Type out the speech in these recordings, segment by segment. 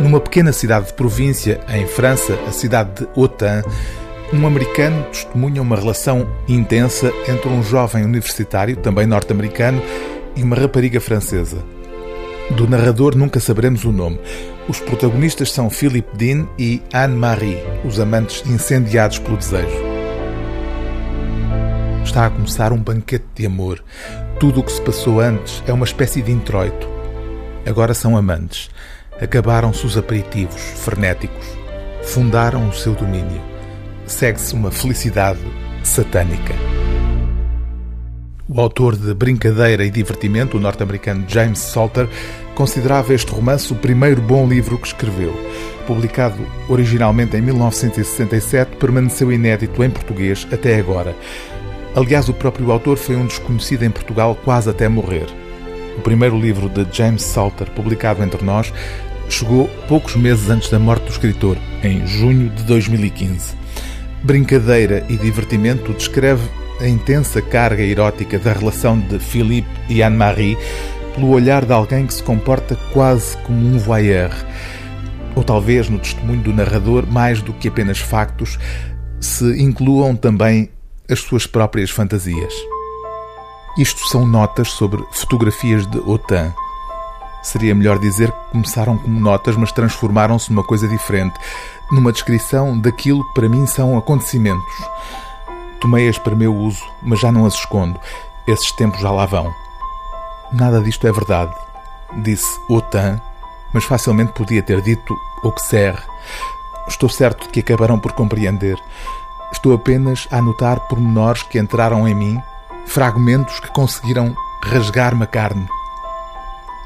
Numa pequena cidade de província, em França, a cidade de Autun, um americano testemunha uma relação intensa entre um jovem universitário, também norte-americano, e uma rapariga francesa. Do narrador nunca saberemos o nome. Os protagonistas são Philippe Dean e Anne-Marie, os amantes incendiados pelo desejo. Está a começar um banquete de amor. Tudo o que se passou antes é uma espécie de introito. Agora são amantes. Acabaram-se os aperitivos frenéticos. Fundaram o seu domínio. Segue-se uma felicidade satânica. O autor de Brincadeira e Divertimento, o norte-americano James Salter, considerava este romance o primeiro bom livro que escreveu. Publicado originalmente em 1967, permaneceu inédito em português até agora. Aliás, o próprio autor foi um desconhecido em Portugal quase até morrer. O primeiro livro de James Salter, publicado entre nós, chegou poucos meses antes da morte do escritor, em junho de 2015. Brincadeira e divertimento descreve a intensa carga erótica da relação de Philippe e Anne-Marie pelo olhar de alguém que se comporta quase como um voyeur. Ou talvez no testemunho do narrador, mais do que apenas factos, se incluam também as suas próprias fantasias. Isto são notas sobre fotografias de Autain Seria melhor dizer que começaram como notas, mas transformaram-se numa coisa diferente, numa descrição daquilo que para mim são acontecimentos. Tomei-as para meu uso, mas já não as escondo. Esses tempos já lá vão. Nada disto é verdade, disse Otan, mas facilmente podia ter dito Auxerre. Estou certo de que acabarão por compreender. Estou apenas a anotar pormenores que entraram em mim, fragmentos que conseguiram rasgar-me a carne.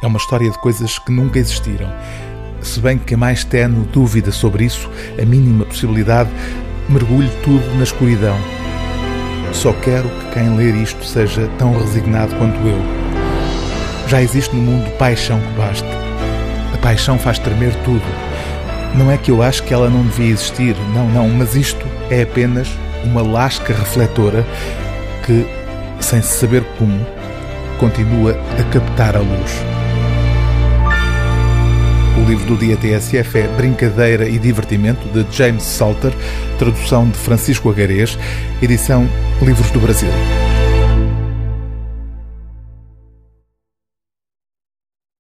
É uma história de coisas que nunca existiram. Se bem que a mais tenue dúvida sobre isso, a mínima possibilidade, mergulhe tudo na escuridão. Só quero que quem ler isto seja tão resignado quanto eu. Já existe no mundo paixão que basta. A paixão faz tremer tudo. Não é que eu acho que ela não devia existir, não, não, mas isto é apenas uma lasca refletora que, sem se saber como, continua a captar a luz. Livro do dia TSF é Brincadeira e Divertimento, de James Salter, tradução de Francisco Agarês, edição Livros do Brasil.